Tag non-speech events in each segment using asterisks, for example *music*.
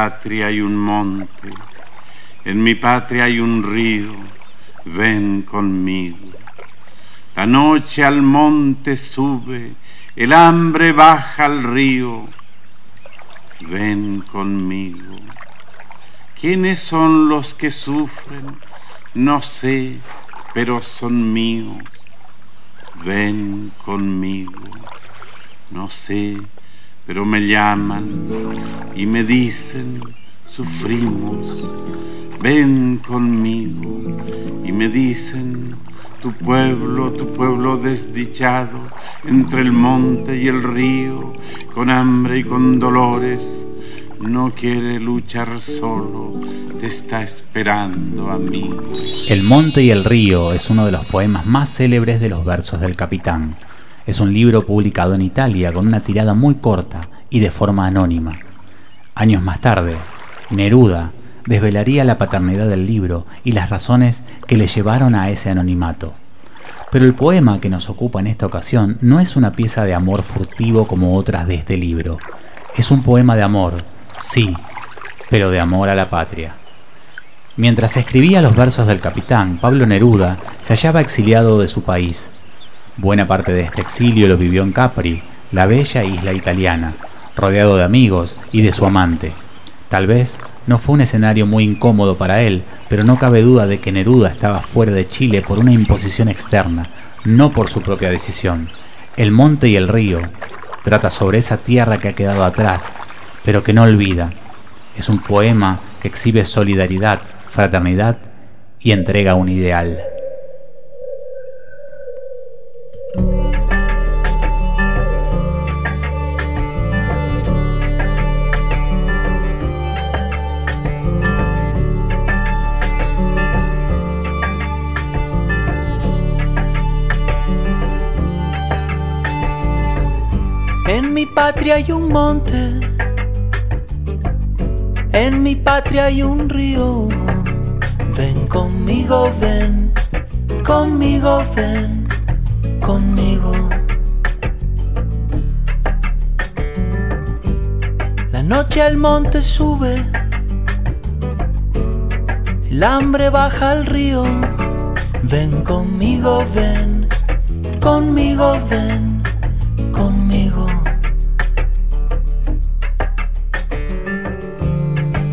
Patria hay un monte, en mi patria hay un río, ven conmigo. La noche al monte sube, el hambre baja al río, ven conmigo. ¿Quiénes son los que sufren? No sé, pero son míos. Ven conmigo. No sé, pero me llaman y me dicen, sufrimos, ven conmigo y me dicen, tu pueblo, tu pueblo desdichado, entre el monte y el río, con hambre y con dolores, no quiere luchar solo, te está esperando a mí. El monte y el río es uno de los poemas más célebres de los versos del capitán es un libro publicado en Italia con una tirada muy corta y de forma anónima. Años más tarde, Neruda desvelaría la paternidad del libro y las razones que le llevaron a ese anonimato. Pero el poema que nos ocupa en esta ocasión no es una pieza de amor furtivo como otras de este libro. Es un poema de amor, sí, pero de amor a la patria. Mientras escribía los versos del capitán, Pablo Neruda se hallaba exiliado de su país Buena parte de este exilio lo vivió en Capri, la bella isla italiana, rodeado de amigos y de su amante. Tal vez no fue un escenario muy incómodo para él, pero no cabe duda de que Neruda estaba fuera de Chile por una imposición externa, no por su propia decisión. El monte y el río trata sobre esa tierra que ha quedado atrás, pero que no olvida. Es un poema que exhibe solidaridad, fraternidad y entrega un ideal. Patria hay un monte, en mi patria hay un río. Ven conmigo, ven, conmigo, ven, conmigo. La noche al monte sube, el hambre baja al río. Ven conmigo, ven, conmigo, ven,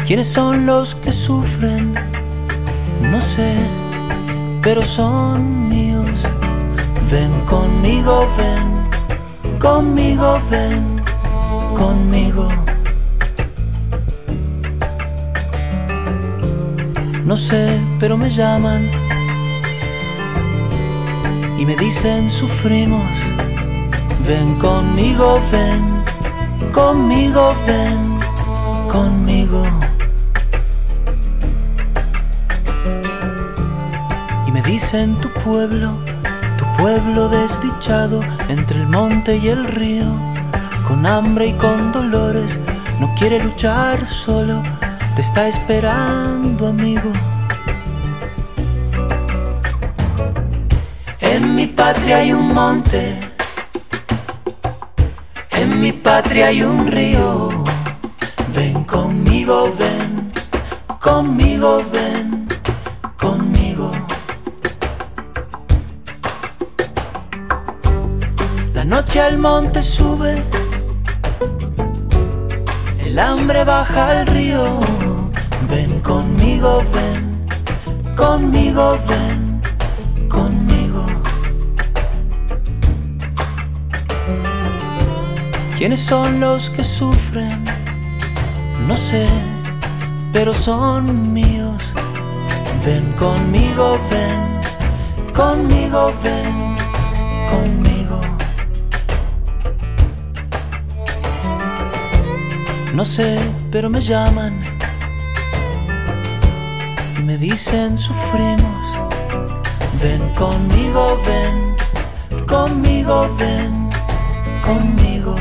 ¿Quiénes son los que sufren? No sé, pero son míos. Ven conmigo, ven, conmigo, ven, conmigo. No sé, pero me llaman y me dicen sufrimos. Ven conmigo, ven, conmigo, ven, conmigo. Dicen tu pueblo, tu pueblo desdichado entre el monte y el río, con hambre y con dolores, no quiere luchar solo, te está esperando amigo. En mi patria hay un monte, en mi patria hay un río. Ven conmigo, ven, conmigo, ven, conmigo. Noche al monte sube, el hambre baja al río. Ven conmigo, ven, conmigo, ven, conmigo. ¿Quiénes son los que sufren? No sé, pero son míos. Ven conmigo, ven, conmigo, ven, conmigo. No sé, pero me llaman y me dicen sufrimos. Ven conmigo, ven, conmigo, ven, conmigo.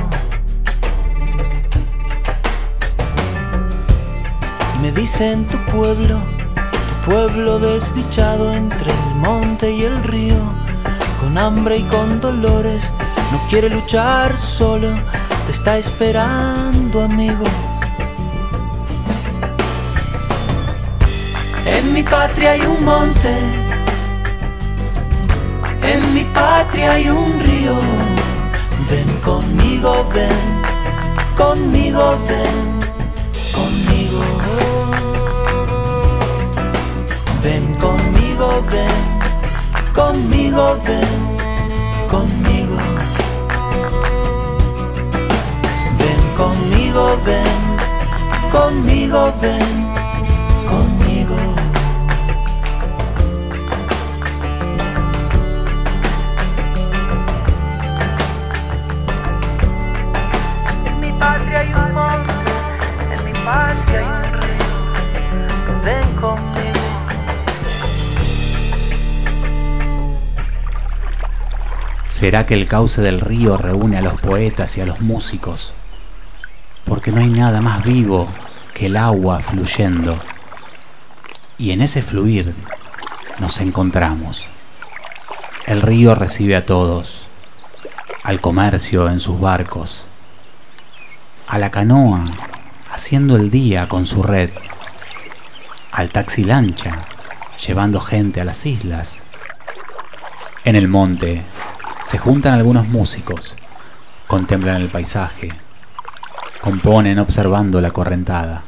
Y me dicen tu pueblo, tu pueblo desdichado entre el monte y el río, con hambre y con dolores, no quiere luchar solo, te está esperando En mi patria hay un monte, en mi patria hay un río. Ven conmigo, ven, conmigo, ven, conmigo. Ven conmigo, ven, conmigo, ven, conmigo, ven, conmigo, ven, conmigo. En mi patria hay un monte, en mi patria hay un río. Ven conmigo. ¿Será que el cauce del río reúne a los poetas y a los músicos? Porque no hay nada más vivo que el agua fluyendo. Y en ese fluir nos encontramos. El río recibe a todos, al comercio en sus barcos, a la canoa haciendo el día con su red, al taxi lancha llevando gente a las islas. En el monte se juntan algunos músicos, contemplan el paisaje, componen observando la correntada,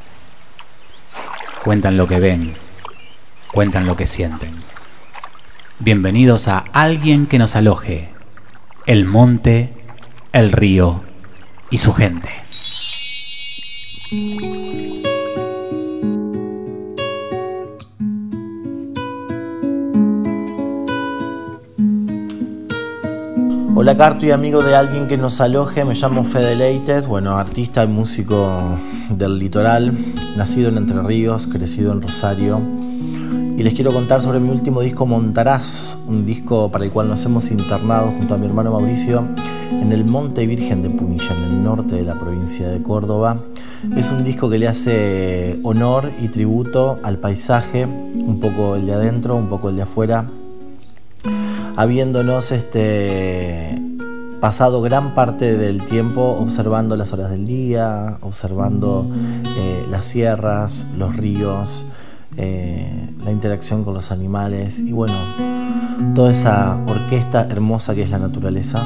cuentan lo que ven, cuentan lo que sienten. Bienvenidos a Alguien que nos aloje, el monte, el río y su gente. Hola Carto y amigo de alguien que nos aloje, me llamo Fede Leites, bueno, artista y músico del litoral, nacido en Entre Ríos, crecido en Rosario. Y les quiero contar sobre mi último disco Montarás, un disco para el cual nos hemos internado junto a mi hermano Mauricio en el Monte Virgen de Punilla, en el norte de la provincia de Córdoba. Es un disco que le hace honor y tributo al paisaje, un poco el de adentro, un poco el de afuera, habiéndonos este, pasado gran parte del tiempo observando las horas del día, observando eh, las sierras, los ríos, eh, la interacción con los animales y bueno, toda esa orquesta hermosa que es la naturaleza.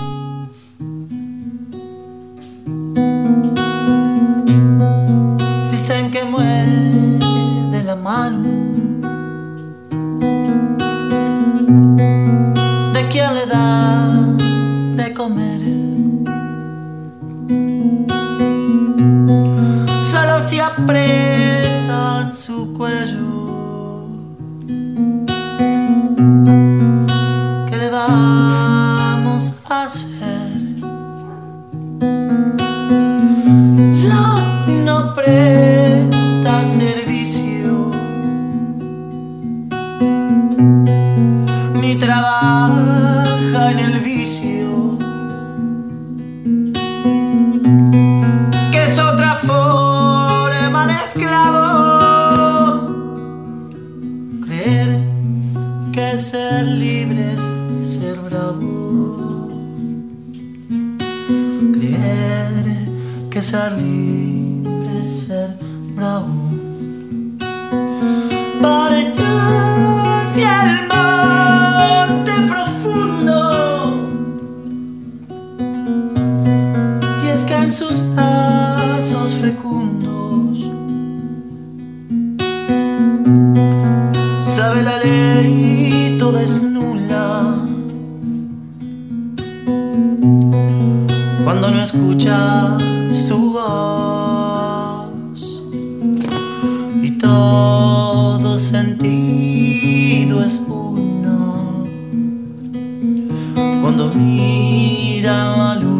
Cuando no escucha su voz y todo sentido es uno. Cuando mira a la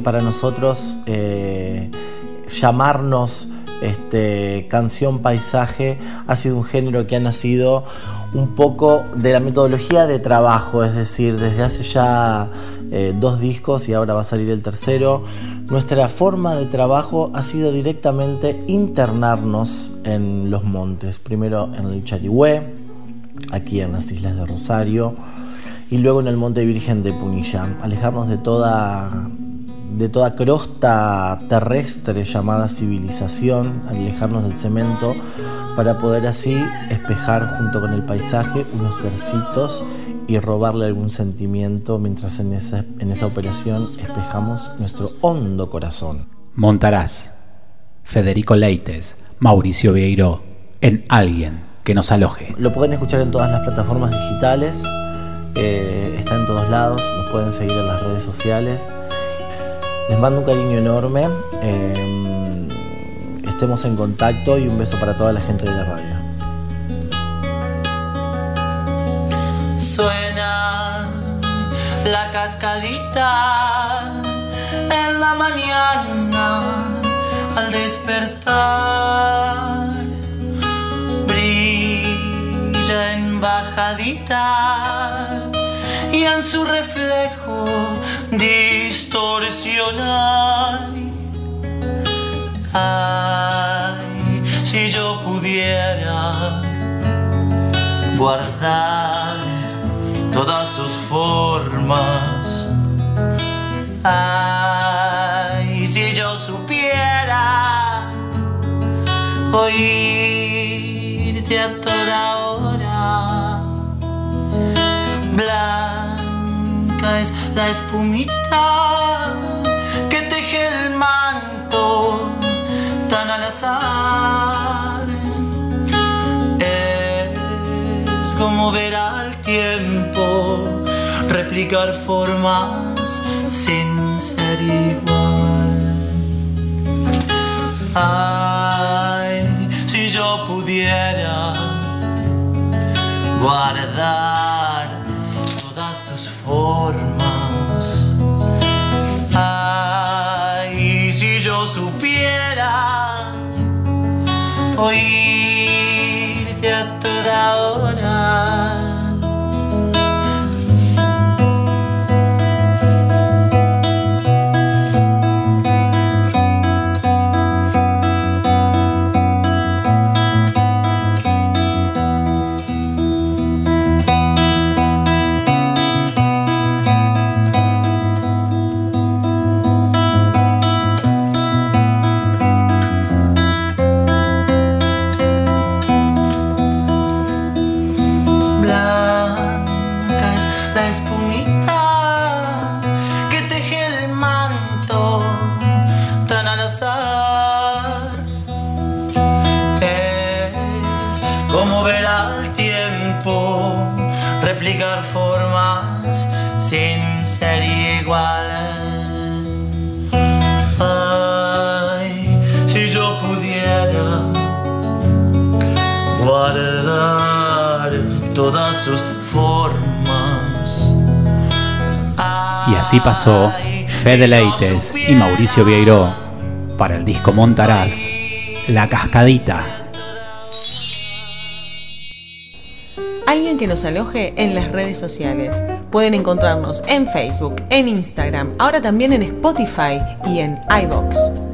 para nosotros eh, llamarnos este, canción paisaje ha sido un género que ha nacido un poco de la metodología de trabajo, es decir, desde hace ya eh, dos discos y ahora va a salir el tercero, nuestra forma de trabajo ha sido directamente internarnos en los montes, primero en el Charigüe, aquí en las islas de Rosario, y luego en el Monte Virgen de Punilla, alejarnos de toda de toda crosta terrestre llamada civilización, alejarnos del cemento para poder así espejar junto con el paisaje unos versitos y robarle algún sentimiento mientras en esa, en esa operación espejamos nuestro hondo corazón. Montarás. Federico Leites, Mauricio Vieiro, en alguien que nos aloje. Lo pueden escuchar en todas las plataformas digitales, eh, está en todos lados, nos pueden seguir en las redes sociales. Les mando un cariño enorme, eh, estemos en contacto y un beso para toda la gente de la radio. Suena la cascadita en la mañana al despertar. Brilla en bajadita en su reflejo distorsiona. Ay, si yo pudiera guardar todas sus formas. Ay, si yo supiera oírte a toda hora. Es la espumita que teje el manto tan al azar. Es como ver al tiempo replicar formas sin ser igual. Ay, si yo pudiera guardar oírte así pasó Fede Leites y Mauricio Vieiró para el disco Montarás, La Cascadita. Alguien que nos aloje en las redes sociales. Pueden encontrarnos en Facebook, en Instagram, ahora también en Spotify y en iBox.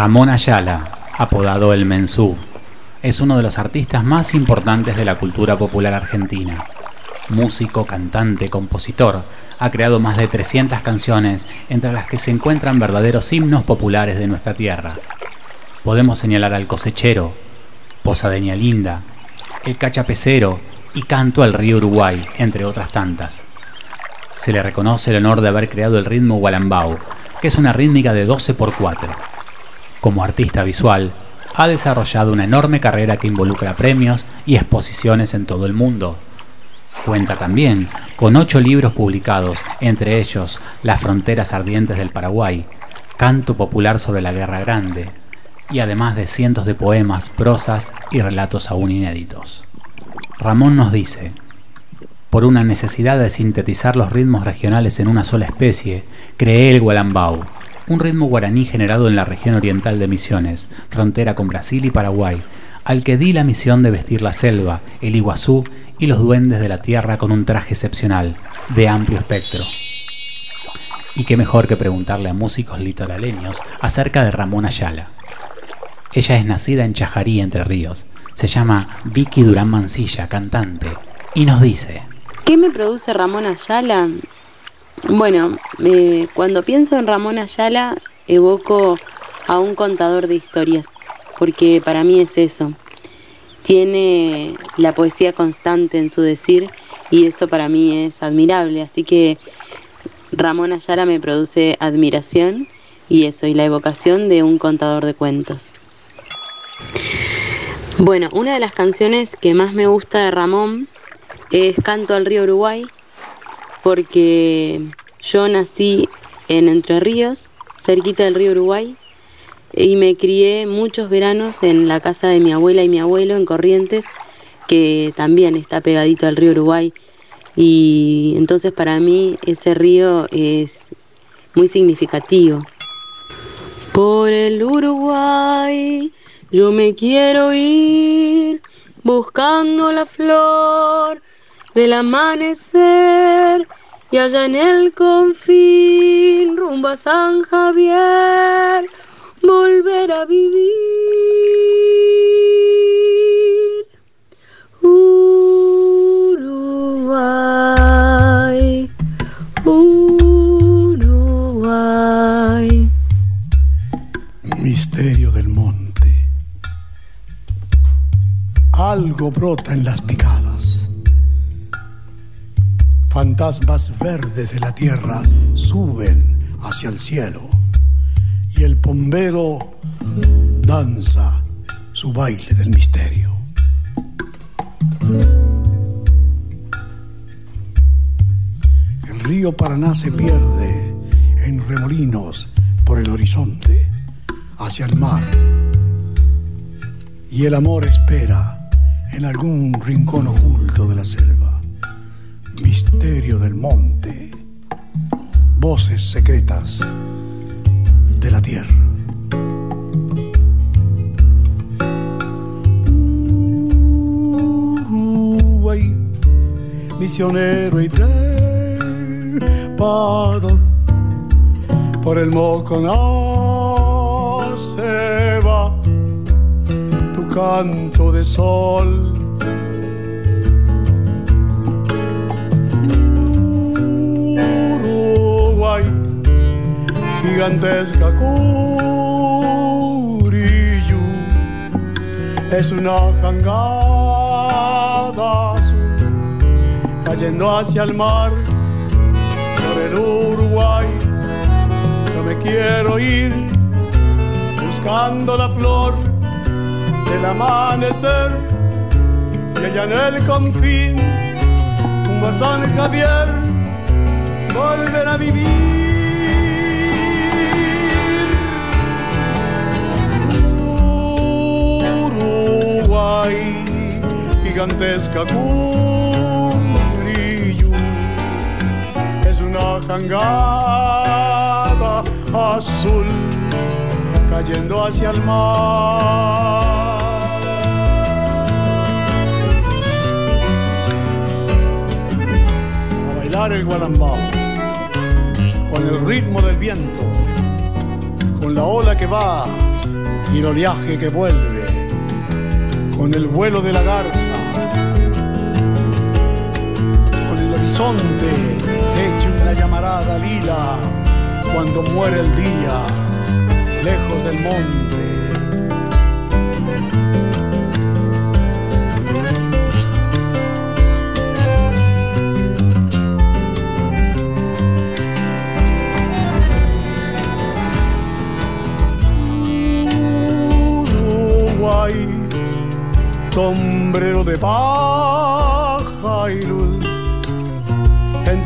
Ramón Ayala, apodado El Mensú, es uno de los artistas más importantes de la cultura popular argentina. Músico, cantante, compositor, ha creado más de 300 canciones, entre las que se encuentran verdaderos himnos populares de nuestra tierra. Podemos señalar al cosechero, Posadeña Linda, el cachapecero y Canto al río Uruguay, entre otras tantas. Se le reconoce el honor de haber creado el ritmo Walambau, que es una rítmica de 12 por 4 como artista visual, ha desarrollado una enorme carrera que involucra premios y exposiciones en todo el mundo. Cuenta también con ocho libros publicados, entre ellos Las fronteras ardientes del Paraguay, Canto popular sobre la Guerra Grande, y además de cientos de poemas, prosas y relatos aún inéditos. Ramón nos dice, por una necesidad de sintetizar los ritmos regionales en una sola especie, creé el Gualambau, un ritmo guaraní generado en la región oriental de Misiones, frontera con Brasil y Paraguay, al que di la misión de vestir la selva, el iguazú y los duendes de la tierra con un traje excepcional, de amplio espectro. Y qué mejor que preguntarle a músicos litoraleños acerca de Ramón Ayala. Ella es nacida en Chajarí, Entre Ríos. Se llama Vicky Durán Mancilla, cantante, y nos dice... ¿Qué me produce Ramón Ayala? Bueno, eh, cuando pienso en Ramón Ayala, evoco a un contador de historias, porque para mí es eso. Tiene la poesía constante en su decir y eso para mí es admirable. Así que Ramón Ayala me produce admiración y eso, y la evocación de un contador de cuentos. Bueno, una de las canciones que más me gusta de Ramón es Canto al río Uruguay, porque yo nací en Entre Ríos, cerquita del río Uruguay, y me crié muchos veranos en la casa de mi abuela y mi abuelo en Corrientes, que también está pegadito al río Uruguay. Y entonces para mí ese río es muy significativo. Por el Uruguay yo me quiero ir buscando la flor del amanecer y allá en el confín rumbo a San Javier volver a vivir. Uruguay, Uruguay. Misterio del monte. Algo brota en las picadas fantasmas verdes de la tierra suben hacia el cielo y el bombero danza su baile del misterio. El río Paraná se pierde en remolinos por el horizonte hacia el mar y el amor espera en algún rincón oculto de la selva misterio del monte, voces secretas de la tierra. Uruguay, misionero y trepado por el Moconá se va tu canto de sol gigantesca Curillo, es una jangada azul cayendo hacia el mar por el Uruguay. Yo me quiero ir buscando la flor del amanecer y allá en el confín, un San Javier, volver a vivir. Gigantesca cumbrillo es una jangada azul cayendo hacia el mar. A bailar el gualambao con el ritmo del viento, con la ola que va y el oleaje que vuelve, con el vuelo de la garza horizonte hecho una llamarada lila cuando muere el día lejos del monte.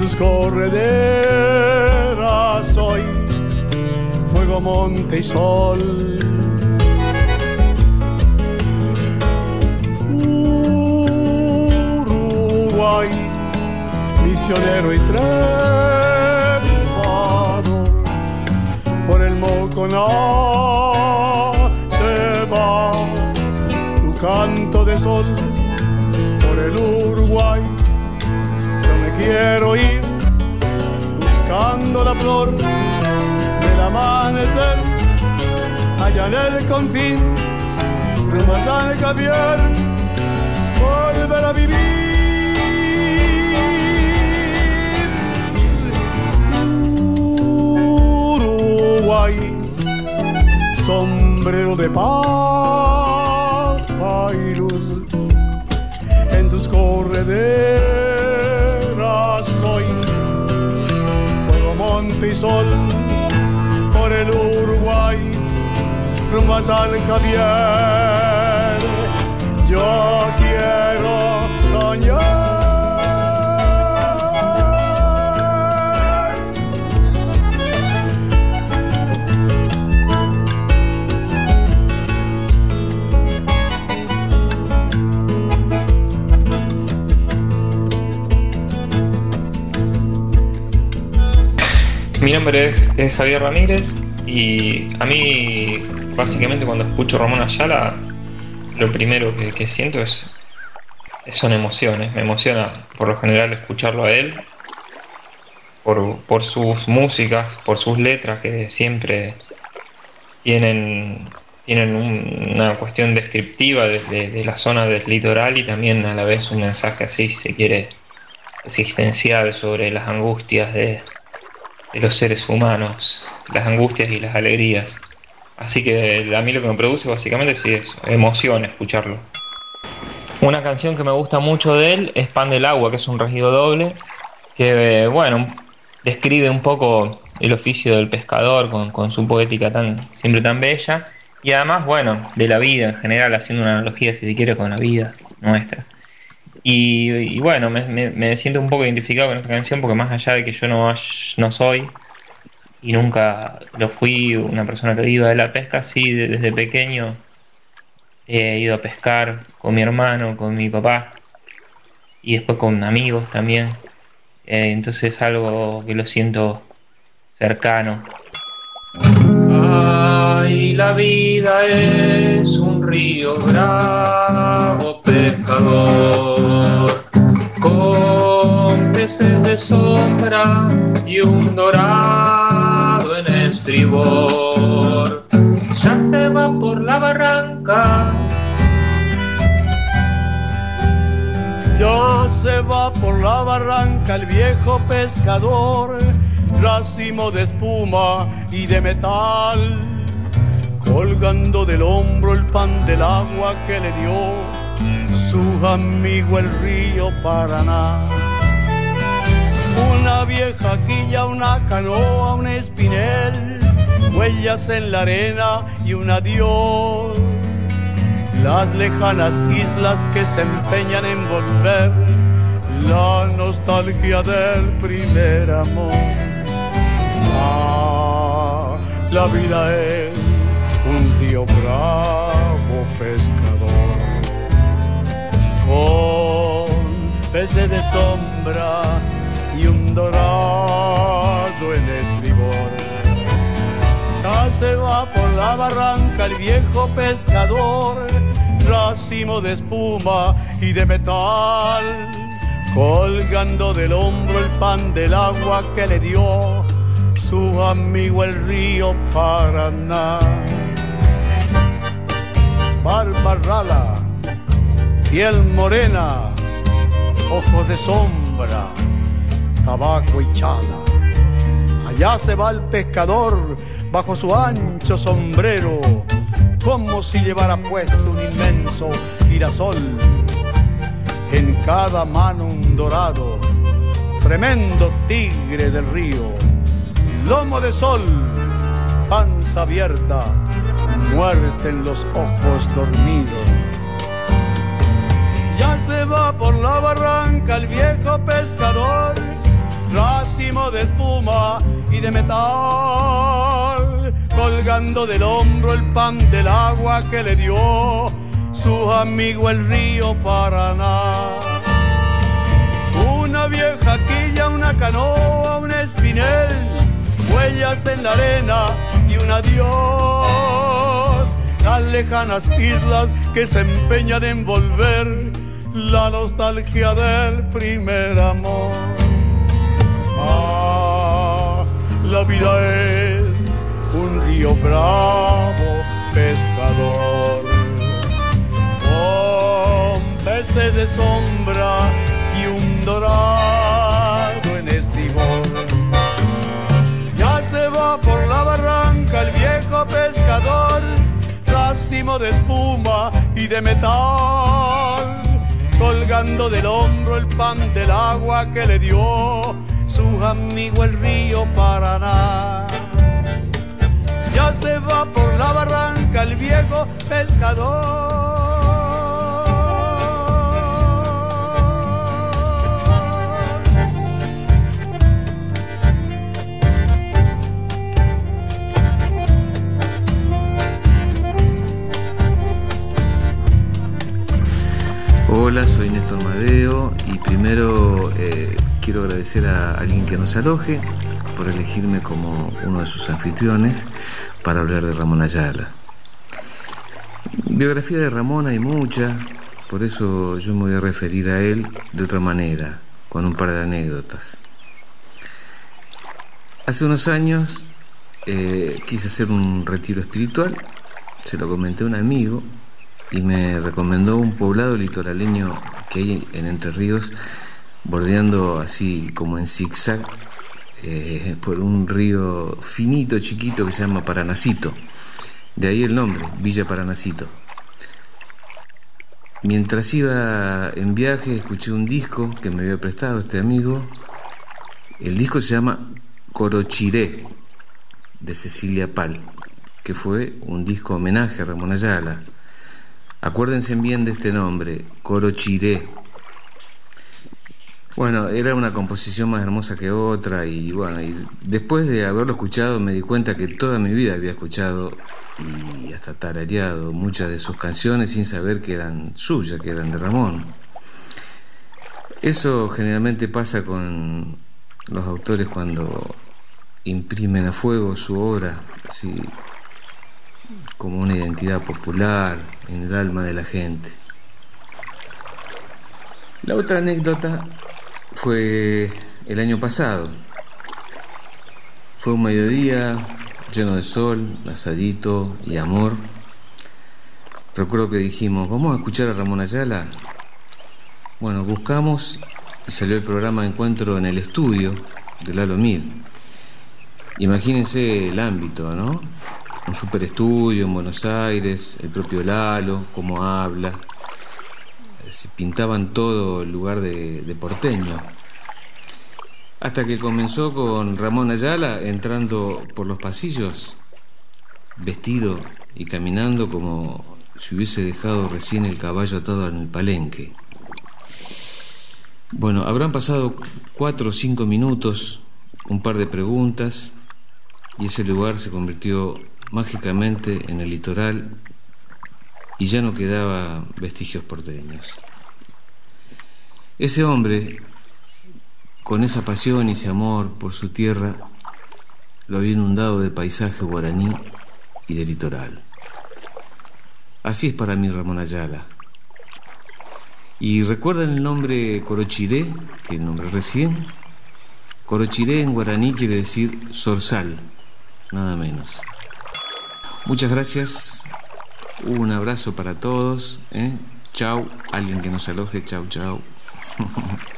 Tus correderas hoy, fuego, monte y sol. Uruguay, misionero y trepado, por el Moconá se va tu canto de sol, quiero ir buscando la flor del amanecer allá en el confín rumbo de Javier volver a vivir. Uruguay sombrero de papa y luz en tus correderas sol, por el Uruguay, rumbo a Javier. Yo quiero soñar. Mi nombre es, Javier Ramírez y a mí básicamente cuando escucho Ramón Ayala lo primero que, siento es son emociones. Me emociona por lo general escucharlo a él, por, sus músicas, por sus letras que siempre tienen, tienen una cuestión descriptiva desde de la zona del litoral y también a la vez un mensaje así, si se quiere, existencial sobre las angustias de, de los seres humanos, las angustias y las alegrías. Así que a mí lo que me produce básicamente sí es emoción escucharlo. Una canción que me gusta mucho de él es Pan del Agua, que es un regido doble, que bueno, describe un poco el oficio del pescador con, su poética tan, siempre tan bella, y además, bueno, de la vida en general, haciendo una analogía, si se quiere, con la vida nuestra. Y, bueno, me, siento un poco identificado con esta canción porque más allá de que yo no, no soy y nunca lo fui una persona que viva de la pesca, sí, desde pequeño he ido a pescar con mi hermano, con mi papá y después con amigos también. Eh, entonces es algo que lo siento cercano. Ay, la vida es un río bravo pescador, con peces de sombra y un dorado en estribor. Ya se va por la barranca. Ya se va por la barranca el viejo pescador racimo de espuma y de metal, colgando del hombro el pan del agua que le dio su amigo el río Paraná. Una vieja quilla, una canoa, un espinel, huellas en la arena y un adiós. Las lejanas islas que se empeñan en volver, la nostalgia del primer amor. Ah, la vida es un río bravo pescador con peces de sombra y un dorado en estribor. Ya se va por la barranca el viejo pescador, racimo de espuma y de metal, colgando del hombro el pan del agua que le dio su amigo el río Paraná. Barba rala, piel morena, ojos de sombra, tabaco y chala. Allá se va el pescador bajo su ancho sombrero, como si llevara puesto un inmenso girasol. En cada mano un dorado, tremendo tigre del río, lomo de sol, panza abierta, muerte en los ojos dormidos. Se va por la barranca el viejo pescador, racimo de espuma y de metal, colgando del hombro el pan del agua que le dio su amigo el río Paraná. Una vieja quilla, una canoa, un espinel, huellas en la arena y un adiós. Las lejanas islas que se empeñan en volver la nostalgia del primer amor. Ah, la vida es un río bravo, pescador, con peces de sombra y un dorado en estribor. Ya se va por la barranca el viejo pescador, racimo de espuma y de metal colgando del hombro el pan del agua que le dio su amigo el río Paraná. Ya se va por la barranca el viejo pescador. Hola, soy Néstor Madeo y primero eh, quiero agradecer a alguien que nos aloje por elegirme como uno de sus anfitriones para hablar de Ramón Ayala. Biografía de Ramón hay mucha, por eso yo me voy a referir a él de otra manera, con un par de anécdotas. Hace unos años eh, quise hacer un retiro espiritual, se lo comenté a un amigo y me recomendó un poblado litoraleño que hay en Entre Ríos, bordeando así como en zigzag eh, por un río finito, chiquito que se llama Paranacito. De ahí el nombre, Villa Paranacito. Mientras iba en viaje escuché un disco que me había prestado este amigo. El disco se llama Corochiré, de Cecilia Pal, que fue un disco homenaje a Ramón Ayala. Acuérdense bien de este nombre, Corochiré. Bueno, era una composición más hermosa que otra y bueno, y después de haberlo escuchado me di cuenta que toda mi vida había escuchado y hasta tarareado muchas de sus canciones sin saber que eran suyas, que eran de Ramón. Eso generalmente pasa con los autores cuando imprimen a fuego su obra, así como una identidad popular en el alma de la gente. La otra anécdota fue el año pasado. Fue un mediodía lleno de sol, asadito y amor. Recuerdo que dijimos, vamos a escuchar a Ramón Ayala. Bueno, buscamos y salió el programa encuentro en el estudio de Lalo Mil. Imagínense el ámbito, ¿no? Un super estudio en Buenos Aires, el propio Lalo, cómo habla. Se pintaban todo el lugar de, de porteño. Hasta que comenzó con Ramón Ayala entrando por los pasillos, vestido y caminando como si hubiese dejado recién el caballo atado en el palenque. Bueno, habrán pasado cuatro o cinco minutos, un par de preguntas, y ese lugar se convirtió mágicamente en el litoral y ya no quedaba vestigios porteños. Ese hombre, con esa pasión y ese amor por su tierra, lo había inundado de paisaje guaraní y de litoral. Así es para mí Ramón Ayala. ¿Y recuerdan el nombre Corochiré, que nombré recién? Corochiré en guaraní quiere decir zorzal, nada menos. Muchas gracias. Un abrazo para todos. ¿eh? Chau. Alguien que nos aloje. Chau, chau. *laughs*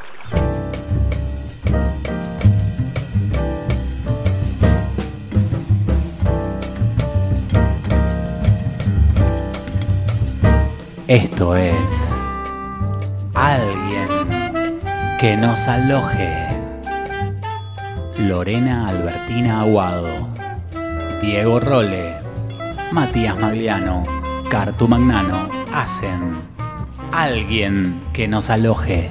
Esto es alguien que nos aloje. Lorena Albertina Aguado, Diego Role, Matías Magliano, Cartu Magnano hacen alguien que nos aloje.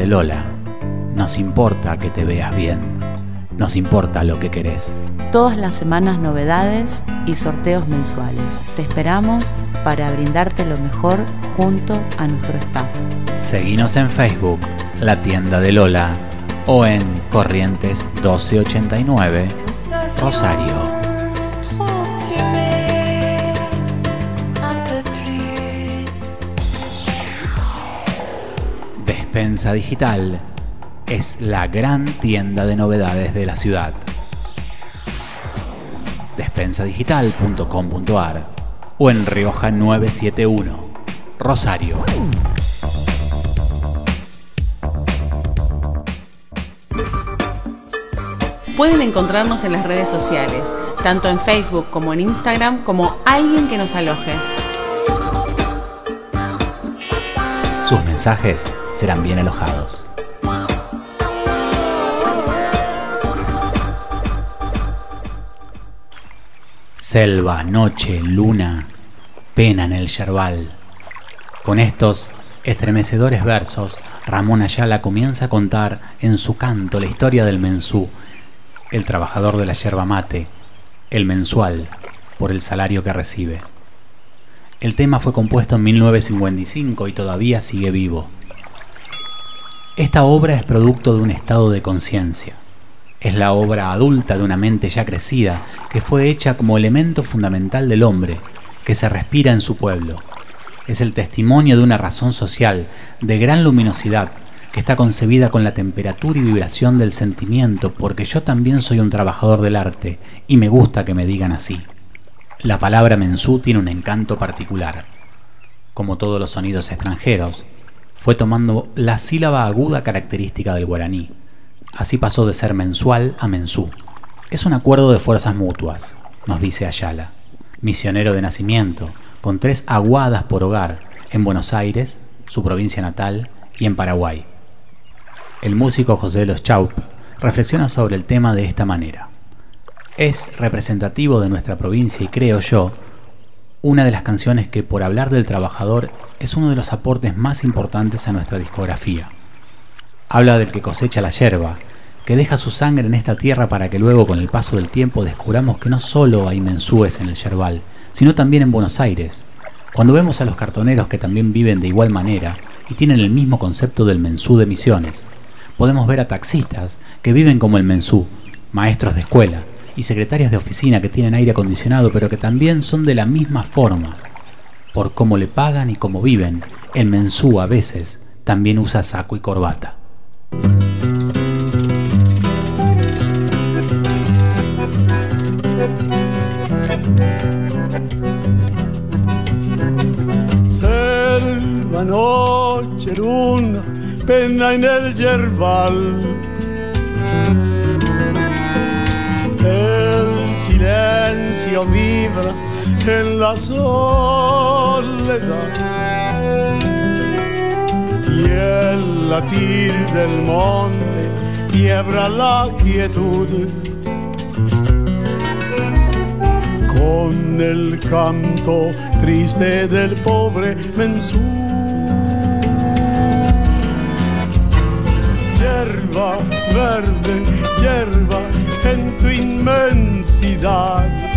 de Lola, nos importa que te veas bien, nos importa lo que querés. Todas las semanas novedades y sorteos mensuales. Te esperamos para brindarte lo mejor junto a nuestro staff. Seguinos en Facebook, La Tienda de Lola, o en Corrientes 1289, Rosario. Despensa Digital es la gran tienda de novedades de la ciudad. Despensadigital.com.ar o en Rioja 971, Rosario. Pueden encontrarnos en las redes sociales, tanto en Facebook como en Instagram, como alguien que nos aloje. Sus mensajes serán bien alojados. Selva, noche, luna, pena en el yerbal. Con estos estremecedores versos, Ramón Ayala comienza a contar en su canto la historia del mensú, el trabajador de la yerba mate, el mensual, por el salario que recibe. El tema fue compuesto en 1955 y todavía sigue vivo. Esta obra es producto de un estado de conciencia. Es la obra adulta de una mente ya crecida que fue hecha como elemento fundamental del hombre, que se respira en su pueblo. Es el testimonio de una razón social de gran luminosidad que está concebida con la temperatura y vibración del sentimiento porque yo también soy un trabajador del arte y me gusta que me digan así. La palabra mensú tiene un encanto particular. Como todos los sonidos extranjeros, fue tomando la sílaba aguda característica del guaraní. Así pasó de ser mensual a mensú. Es un acuerdo de fuerzas mutuas, nos dice Ayala, misionero de nacimiento, con tres aguadas por hogar en Buenos Aires, su provincia natal, y en Paraguay. El músico José los Chaup reflexiona sobre el tema de esta manera. Es representativo de nuestra provincia y creo yo, una de las canciones que por hablar del trabajador es uno de los aportes más importantes a nuestra discografía. Habla del que cosecha la yerba, que deja su sangre en esta tierra para que luego con el paso del tiempo descubramos que no solo hay mensúes en el yerbal, sino también en Buenos Aires. Cuando vemos a los cartoneros que también viven de igual manera y tienen el mismo concepto del mensú de misiones, podemos ver a taxistas que viven como el mensú, maestros de escuela y secretarias de oficina que tienen aire acondicionado pero que también son de la misma forma. Por cómo le pagan y cómo viven, el mensú a veces también usa saco y corbata. Selva, noche, luna, pena en el yerbal. El silencio vibra en la soledad. Y el latir del monte quiebra la quietud. Con el canto triste del pobre mensú. Yerba verde, yerba en tu inmensidad.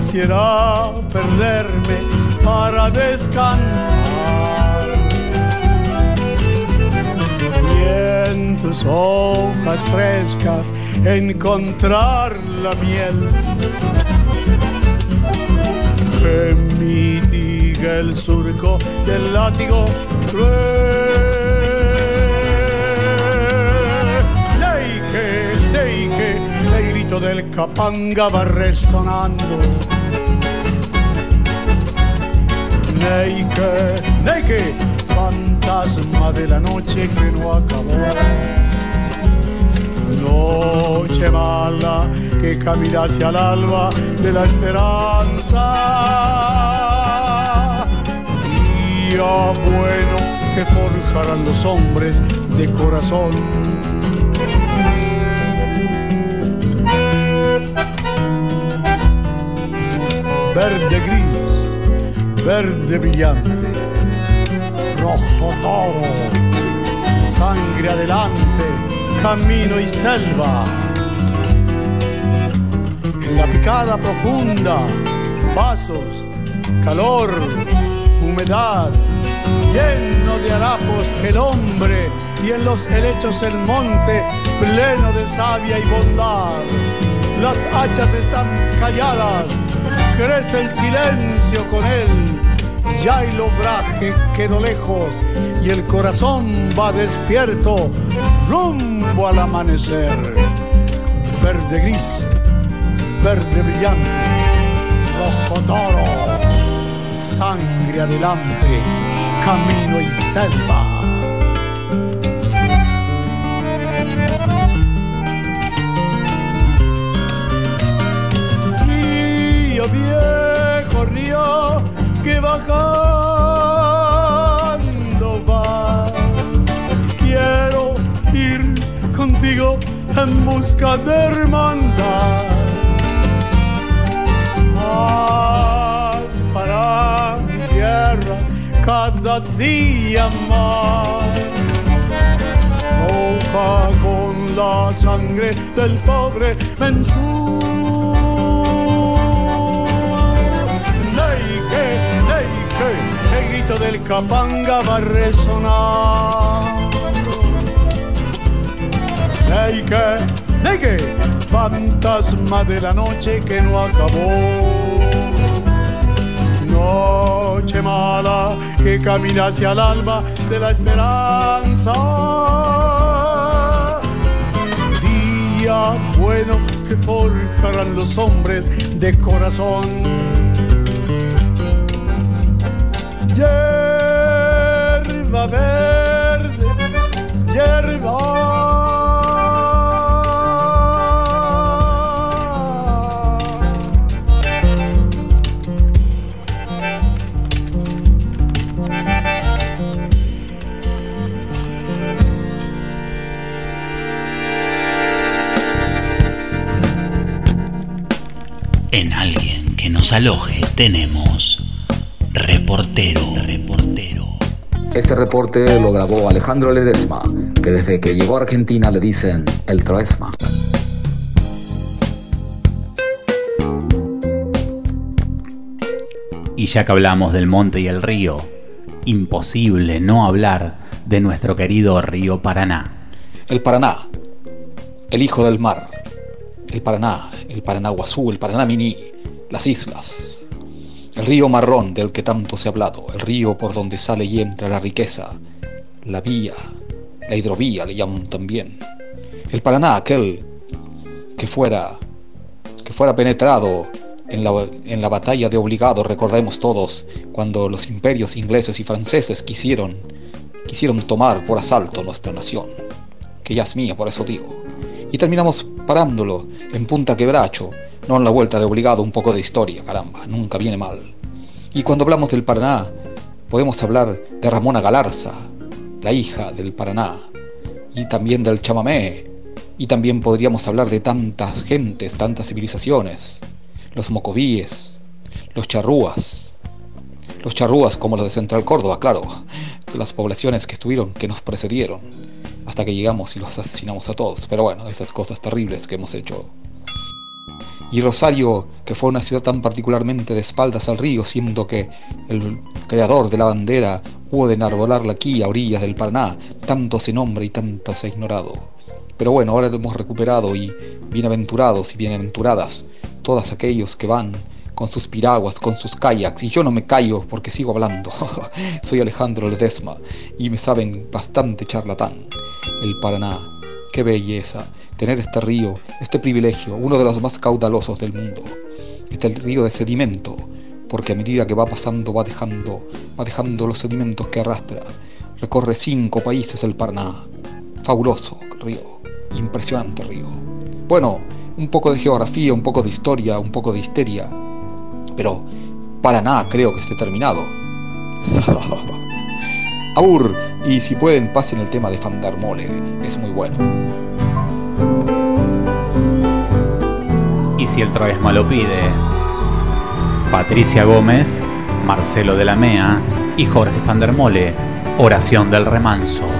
Quisiera perderme para descansar. Y en tus hojas frescas encontrar la miel que mitiga el surco del látigo cruel. Neike, neike, el grito del capanga va resonando. Neike, neike, fantasma de la noche que no acabó. Noche mala que camina hacia el alba de la esperanza. Día bueno que forjarán los hombres de corazón. Verde gris, verde brillante, rojo toro, sangre adelante camino y selva. En la picada profunda, pasos, calor, humedad, lleno de harapos el hombre y en los helechos el monte pleno de savia y bondad. Las hachas están calladas, crece el silencio con él. Ya el obraje quedó lejos y el corazón va despierto rumbo al amanecer. Verde gris, verde brillante, rojo toro, sangre adelante, camino y selva. Viejo, río que bajando va. Quiero ir contigo en busca de hermandad. Ay, para mi tierra cada día más. Hoja con la sangre del pobre mensú. Del capanga va a resonar. Neike, neike, fantasma de la noche que no acabó. Noche mala que camina hacia el alba de la esperanza. Día bueno que forjarán los hombres de corazón verde, hierba. en alguien que nos aloje tenemos reportero, reportero. Este reporte lo grabó Alejandro Ledesma, que desde que llegó a Argentina le dicen el Troesma. Y ya que hablamos del monte y el río, imposible no hablar de nuestro querido río Paraná. El Paraná, el hijo del mar, el Paraná, el Paraná-Guazú, el Paraná Mini, las islas, el río marrón del que tanto se ha hablado, el río por donde sale y entra la riqueza, la vía, la hidrovía le llaman también. El Paraná, aquel que fuera, que fuera penetrado en la, en la batalla de Obligado, recordemos todos, cuando los imperios ingleses y franceses quisieron, quisieron tomar por asalto nuestra nación, que ya es mía, por eso digo. Y terminamos parándolo en Punta Quebracho, no en la vuelta de Obligado, un poco de historia, caramba, nunca viene mal. Y cuando hablamos del Paraná, podemos hablar de Ramona Galarza, la hija del Paraná, y también del chamamé, y también podríamos hablar de tantas gentes, tantas civilizaciones, los mocovíes, los charrúas, los charrúas como los de Central Córdoba, claro, las poblaciones que estuvieron, que nos precedieron, hasta que llegamos y los asesinamos a todos, pero bueno, esas cosas terribles que hemos hecho. Y Rosario, que fue una ciudad tan particularmente de espaldas al río, siendo que el creador de la bandera hubo de enarbolarla aquí a orillas del Paraná, tanto se nombra y tanto se ha ignorado. Pero bueno, ahora lo hemos recuperado y bienaventurados y bienaventuradas todos aquellos que van con sus piraguas, con sus kayaks, y yo no me callo porque sigo hablando. *laughs* Soy Alejandro Ledesma y me saben bastante charlatán. El Paraná, qué belleza, tener este río, este privilegio, uno de los más caudalosos del mundo. Este río de sedimento, porque a medida que va pasando va dejando, va dejando los sedimentos que arrastra. Recorre cinco países el Paraná. Fabuloso río, impresionante río. Bueno, un poco de geografía, un poco de historia, un poco de histeria, pero Paraná creo que esté terminado. *laughs* Abur, y si pueden pasen el tema de Fandarmole, es muy bueno. Y si el Troesma lo pide, Patricia Gómez, Marcelo de la Mea y Jorge Fandermole, Oración del Remanso.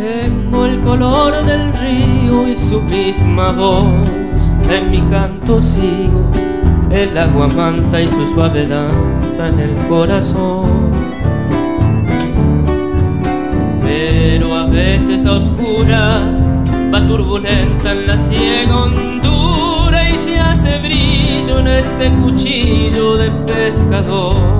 Tengo el color del río y su misma voz. En mi canto sigo el agua mansa y su suave danza en el corazón. Pero a veces a oscuras va turbulenta en la ciega hondura y se hace brillo en este cuchillo de pescador.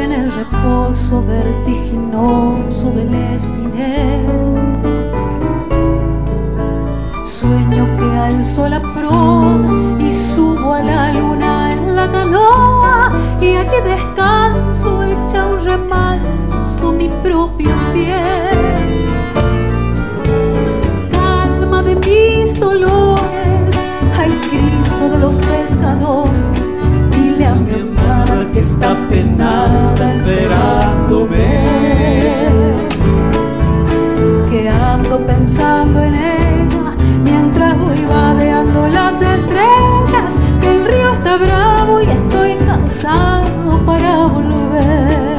en el reposo vertiginoso del espinel. Sueño alzo la proa y subo a la luna en la canoa y allí descanso echa un remanso mi propio pie. Calma de mis dolores, ay Cristo de los pescadores, dile a mi amada que está penada esperándome. Que ando pensando en ella mientras voy vadeando las estrellas. que El río está bravo y estoy cansado para volver.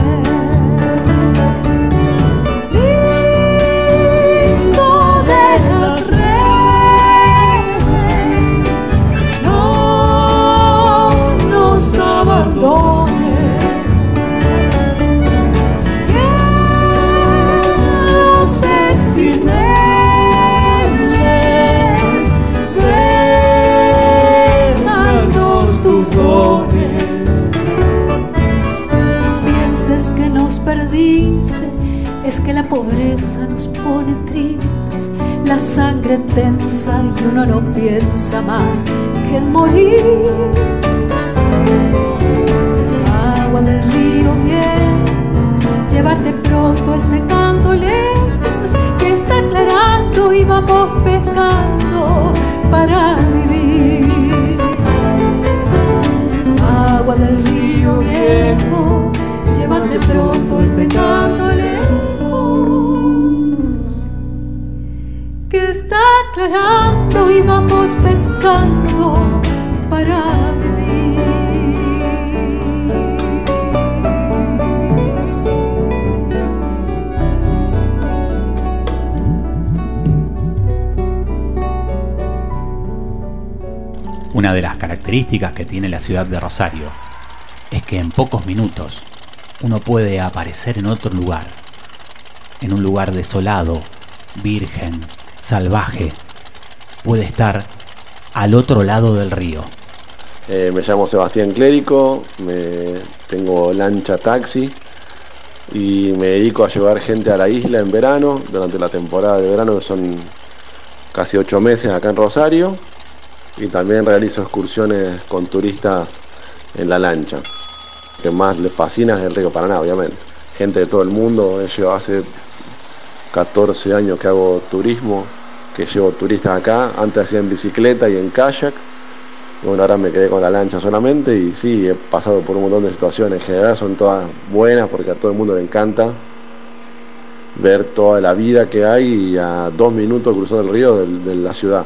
Es que la pobreza nos pone tristes, la sangre tensa y uno no piensa más que en morir. Agua del río bien, llévate pronto este canto lejos que está aclarando y vamos pescando para vivir. Agua del río viejo, llévate pronto este canto y vamos pescando para. Una de las características que tiene la ciudad de Rosario es que en pocos minutos uno puede aparecer en otro lugar, en un lugar desolado, virgen, salvaje, puede estar al otro lado del río. Eh, me llamo Sebastián Clérico, me, tengo lancha taxi y me dedico a llevar gente a la isla en verano, durante la temporada de verano que son casi ocho meses acá en Rosario y también realizo excursiones con turistas en la lancha. Lo que más les fascina es el río Paraná, obviamente. Gente de todo el mundo, llevado hace 14 años que hago turismo, que llevo turistas acá, antes hacía en bicicleta y en kayak. Bueno, ahora me quedé con la lancha solamente y sí, he pasado por un montón de situaciones. En general son todas buenas porque a todo el mundo le encanta ver toda la vida que hay y a dos minutos cruzar el río de, de la ciudad.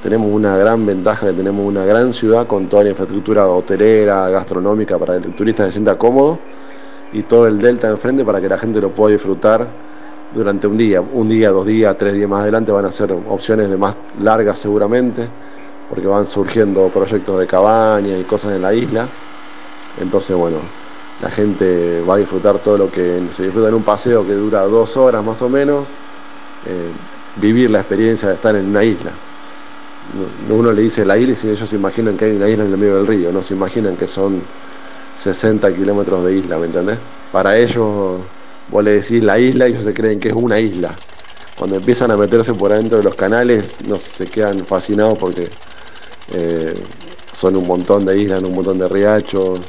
Tenemos una gran ventaja que tenemos una gran ciudad con toda la infraestructura hotelera, gastronómica para que el turista se sienta cómodo y todo el delta enfrente para que la gente lo pueda disfrutar durante un día, un día, dos días, tres días más adelante van a ser opciones de más largas seguramente, porque van surgiendo proyectos de cabañas y cosas en la isla. Entonces, bueno, la gente va a disfrutar todo lo que se disfruta en un paseo que dura dos horas más o menos, eh, vivir la experiencia de estar en una isla. No- Uno le dice la isla y ellos se imaginan que hay una isla en el medio del río, no se imaginan que son 60 kilómetros de isla, ¿me entendés? Para ellos, vos le decís la isla y ellos se creen que es una isla. Cuando empiezan a meterse por adentro de los canales, no se quedan fascinados porque eh, son un montón de islas, un montón de riachos,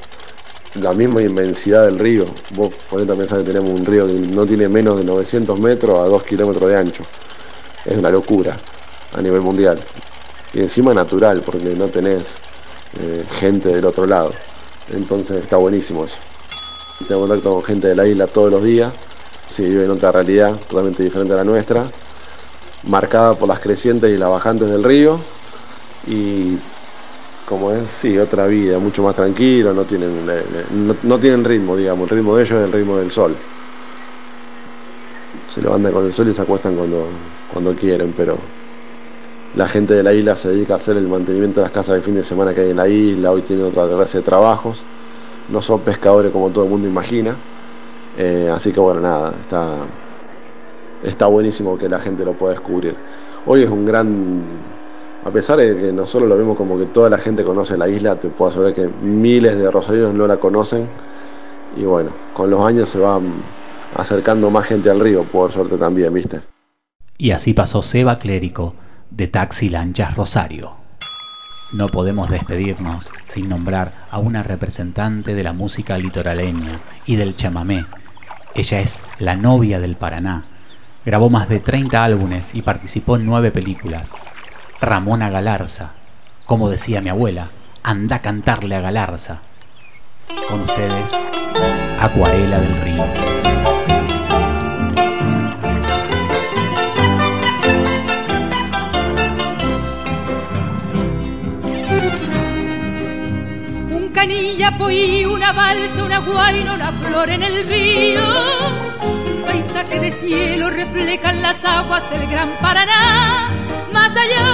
la misma inmensidad del río. Vos ponete a pensar que tenemos un río que no tiene menos de 900 metros a 2 kilómetros de ancho. Es una locura a nivel mundial. Y encima natural, porque no tenés eh, gente del otro lado. Entonces está buenísimo eso. Tengo contacto con gente de la isla todos los días. Se vive en otra realidad totalmente diferente a la nuestra. Marcada por las crecientes y las bajantes del río. Y como es, sí, otra vida, mucho más tranquilo, no tienen, eh, eh, no, no tienen ritmo, digamos, el ritmo de ellos es el ritmo del sol. Se levantan con el sol y se acuestan cuando, cuando quieren, pero la gente de la isla se dedica a hacer el mantenimiento de las casas de fin de semana que hay en la isla, hoy tienen otra clase de trabajos, no son pescadores como todo el mundo imagina, eh, así que bueno, nada, está, está buenísimo que la gente lo pueda descubrir. Hoy es un gran, a pesar de que nosotros lo vemos como que toda la gente conoce la isla, te puedo asegurar que miles de rosarinos no la conocen y bueno, con los años se va acercando más gente al río, por suerte también, ¿viste? Y así pasó Seba Clérico, de Taxi Lanchas Rosario. No podemos despedirnos sin nombrar a una representante de la música litoraleña y del chamamé. Ella es la novia del Paraná. Grabó más de 30 álbumes y participó en nueve películas. Ramona Galarza. Como decía mi abuela, anda a cantarle a Galarza. Con ustedes, Acuarela del Río. Canilla, poí, una balsa, una guaina, una flor en el río. Un paisaje de cielo reflejan las aguas del gran Paraná. Más allá,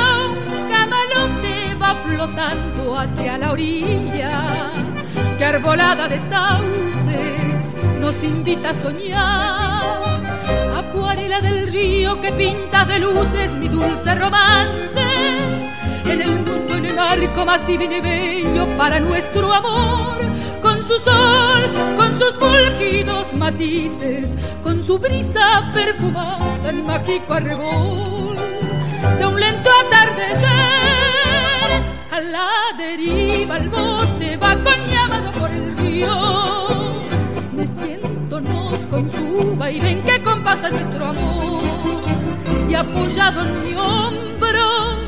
un camalote va flotando hacia la orilla. Que arbolada de sauces nos invita a soñar. Acuarela del río que pinta de luces mi dulce romance. En el mundo en el arco más divino y bello para nuestro amor, con su sol, con sus fulgidos matices, con su brisa perfumada en mágico arrebol, de un lento atardecer, a la deriva el bote va con llamado por el río, me siento nos con su vaivén que compasa nuestro amor, y apoyado en mi hombro,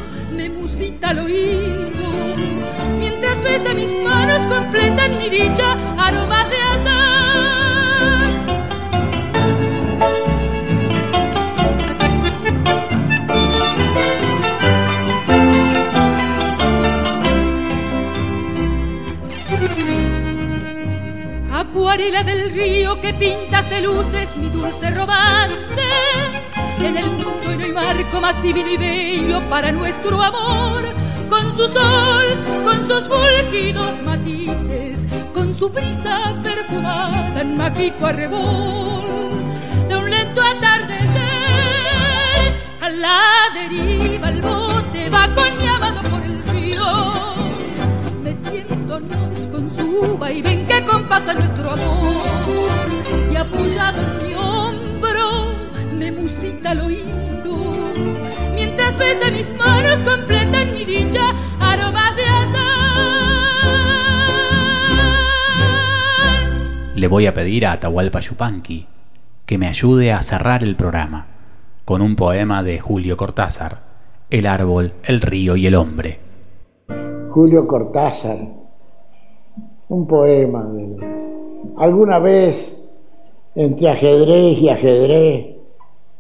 al oído, mientras besa mis manos completan mi dicha, aromas de azar. Acuarela del río que pintas de luces mi dulce romance. En el mundo no hay marco más divino y bello para nuestro amor, con su sol, con sus fulgidos matices, con su brisa perfumada en mágico arrebol, de un lento atardecer, a la deriva el bote va con llamado por el río, meciéndonos con su vaivén que compasa nuestro amor, y apoyado en mi hombro, me musita al oído besa mis manos completan mi dicha aromas de azar Le voy a pedir a Atahualpa Yupanqui que me ayude a cerrar el programa con un poema de Julio Cortázar, El árbol, el río y el hombre. Julio Cortázar, un poema de. Alguna vez entre ajedrez y ajedrez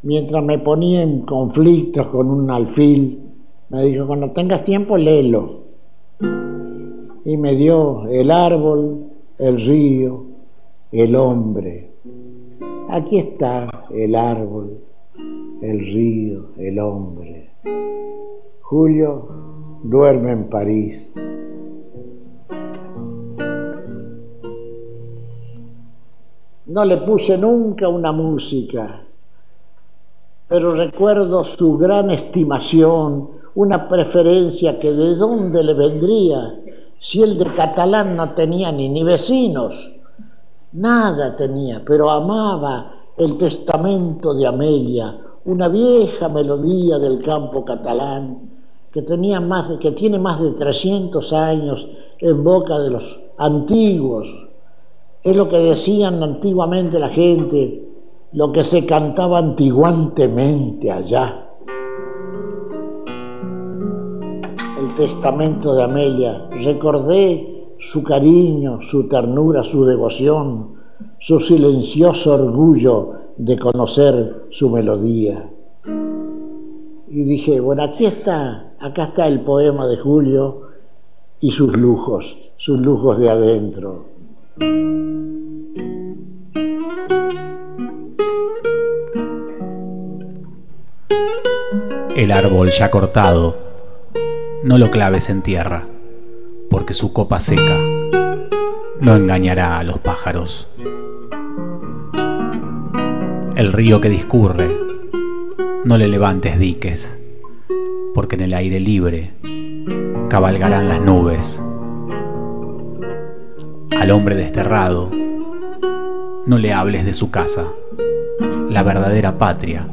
mientras me ponía en conflictos con un alfil, me dijo, cuando tengas tiempo, léelo. Y me dio el árbol, el río, el hombre. Aquí está el árbol, el río, el hombre. Julio duerme en París. No le puse nunca una música, pero recuerdo su gran estimación, una preferencia que de dónde le vendría si él de catalán no tenía ni, ni vecinos, nada tenía, pero amaba el testamento de Amelia, una vieja melodía del campo catalán que, tenía más que tiene más de 300 años en boca de los antiguos. Es lo que decían antiguamente la gente, lo que se cantaba antiguantemente allá. El testamento de Amelia, recordé su cariño, su ternura, su devoción, su silencioso orgullo de conocer su melodía. Y dije, bueno, aquí está, acá está el poema de Julio y sus lujos, sus lujos de adentro. El árbol ya cortado, no lo claves en tierra, porque su copa seca no engañará a los pájaros. El río que discurre, no le levantes diques, porque en el aire libre cabalgarán las nubes. Al hombre desterrado, no le hables de su casa, la verdadera patria,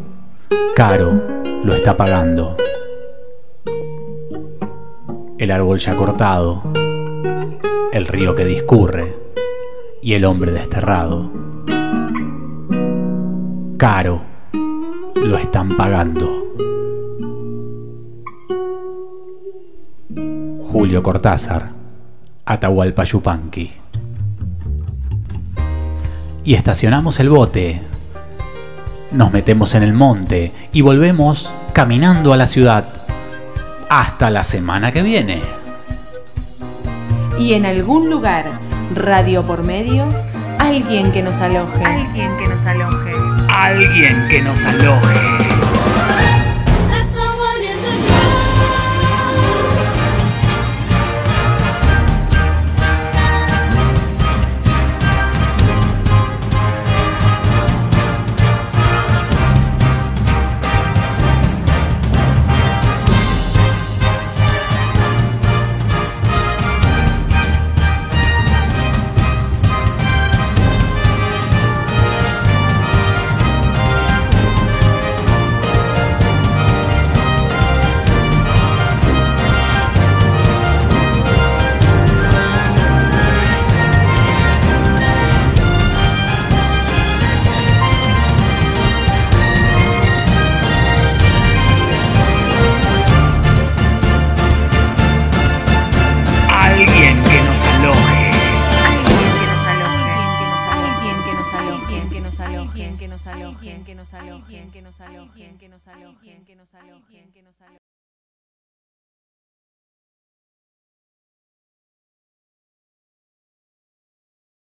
caro lo está pagando. el árbol ya cortado, el río que discurre y el hombre desterrado. Caro, lo están pagando. Julio Cortázar, Atahualpa Yupanqui. Y estacionamos el bote. Nos metemos en el monte y volvemos caminando a la ciudad. Hasta la semana que viene. Y en algún lugar, radio por medio, alguien que nos aloje. Alguien que nos aloje. Alguien que nos aloje.